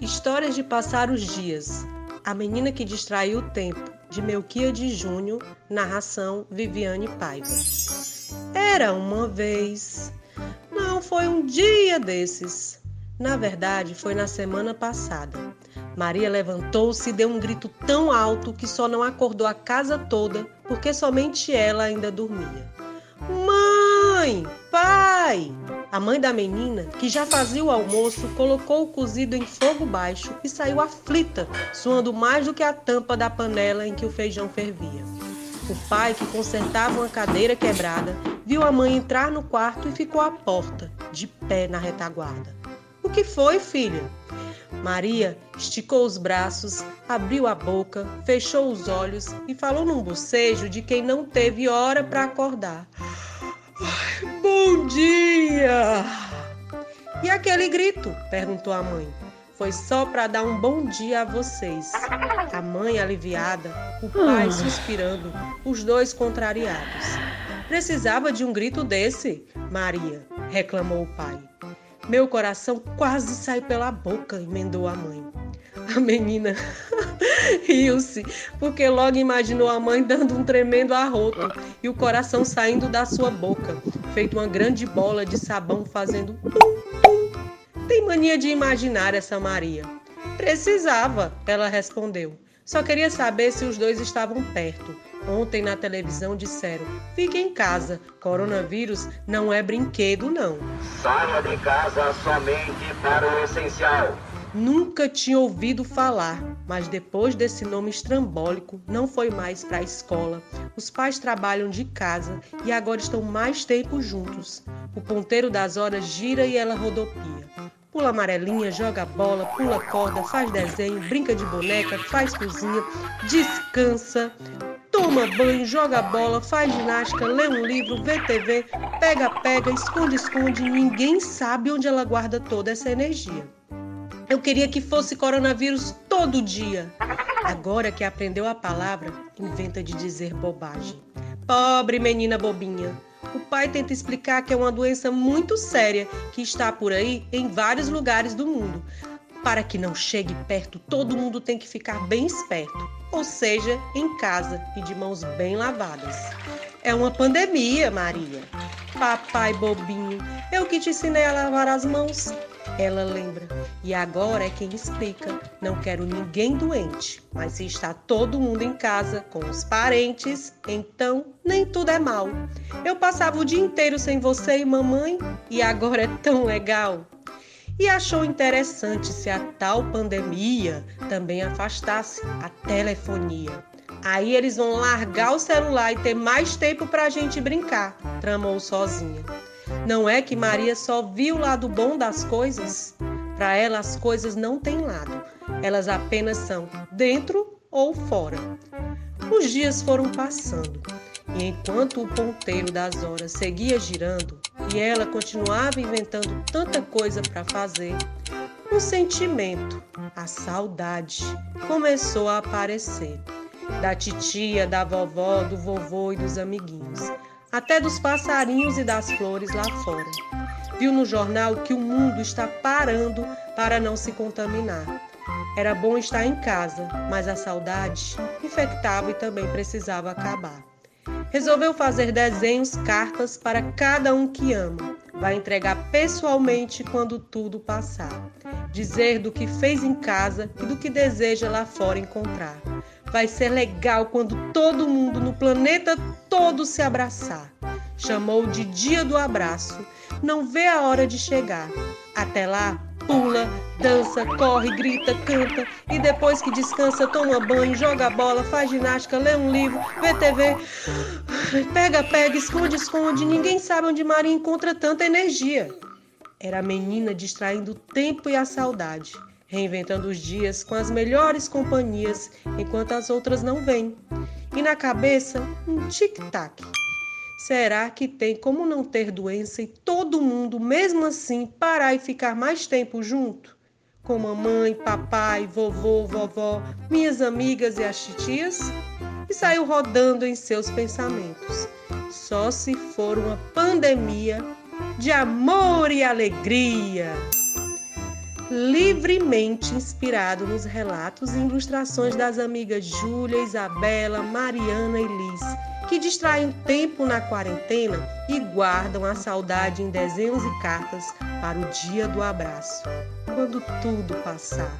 Histórias de Passar os Dias. A Menina que Distraiu o Tempo, de Melquia de Júnior, narração Viviane Paiva. Era uma vez. Não foi um dia desses. Na verdade, foi na semana passada. Maria levantou-se e deu um grito tão alto que só não acordou a casa toda, porque somente ela ainda dormia. Mãe! Pai! A mãe da menina, que já fazia o almoço, colocou o cozido em fogo baixo e saiu aflita, suando mais do que a tampa da panela em que o feijão fervia. O pai, que consertava uma cadeira quebrada, viu a mãe entrar no quarto e ficou à porta, de pé na retaguarda. O que foi, filha? Maria esticou os braços, abriu a boca, fechou os olhos e falou num bocejo de quem não teve hora para acordar. Bom dia! E aquele grito? perguntou a mãe. Foi só para dar um bom dia a vocês. A mãe aliviada, o pai ah. suspirando, os dois contrariados. Precisava de um grito desse, Maria, reclamou o pai. Meu coração quase sai pela boca, emendou a mãe. A menina riu-se, porque logo imaginou a mãe dando um tremendo arroto e o coração saindo da sua boca, feito uma grande bola de sabão fazendo tum, Tem mania de imaginar essa Maria. Precisava, ela respondeu. Só queria saber se os dois estavam perto. Ontem na televisão disseram: fique em casa, coronavírus não é brinquedo, não. Saia de casa somente para o essencial. Nunca tinha ouvido falar, mas depois desse nome estrambólico, não foi mais para a escola. Os pais trabalham de casa e agora estão mais tempo juntos. O ponteiro das horas gira e ela rodopia. Pula amarelinha, joga bola, pula corda, faz desenho, brinca de boneca, faz cozinha, descansa, toma banho, joga bola, faz ginástica, lê um livro, vê TV, pega, pega, esconde, esconde. Ninguém sabe onde ela guarda toda essa energia. Eu queria que fosse coronavírus todo dia. Agora que aprendeu a palavra, inventa de dizer bobagem. Pobre menina bobinha. O pai tenta explicar que é uma doença muito séria que está por aí em vários lugares do mundo. Para que não chegue perto, todo mundo tem que ficar bem esperto, ou seja, em casa e de mãos bem lavadas. É uma pandemia, Maria. Papai bobinho, eu que te ensinei a lavar as mãos. Ela lembra. E agora é quem explica. Não quero ninguém doente, mas se está todo mundo em casa com os parentes, então nem tudo é mal. Eu passava o dia inteiro sem você e mamãe e agora é tão legal. E achou interessante se a tal pandemia também afastasse a telefonia. Aí eles vão largar o celular e ter mais tempo para a gente brincar, tramou sozinha. Não é que Maria só viu o lado bom das coisas? Para ela, as coisas não têm lado, elas apenas são dentro ou fora. Os dias foram passando e enquanto o ponteiro das horas seguia girando e ela continuava inventando tanta coisa para fazer, um sentimento, a saudade, começou a aparecer. Da titia, da vovó, do vovô e dos amiguinhos até dos passarinhos e das flores lá fora. Viu no jornal que o mundo está parando para não se contaminar. Era bom estar em casa, mas a saudade infectava e também precisava acabar. Resolveu fazer desenhos, cartas para cada um que ama. Vai entregar pessoalmente quando tudo passar. Dizer do que fez em casa e do que deseja lá fora encontrar. Vai ser legal quando todo mundo no planeta todo se abraçar. Chamou de Dia do Abraço. Não vê a hora de chegar. Até lá, pula, dança, corre, grita, canta e depois que descansa, toma banho, joga bola, faz ginástica, lê um livro, vê TV. Pega, pega, esconde, esconde. Ninguém sabe onde Maria encontra tanta energia. Era a menina distraindo o tempo e a saudade reinventando os dias com as melhores companhias enquanto as outras não vêm. E na cabeça, um tic-tac. Será que tem como não ter doença e todo mundo, mesmo assim, parar e ficar mais tempo junto? Com mamãe, papai, vovô, vovó, minhas amigas e as titias? E saiu rodando em seus pensamentos. Só se for uma pandemia de amor e alegria. livremente inspirado nos relatos e ilustrações das amigas Júlia, Isabela, Mariana e Liz, que distraem tempo na quarentena e guardam a saudade em desenhos e cartas para o dia do abraço, quando tudo passar.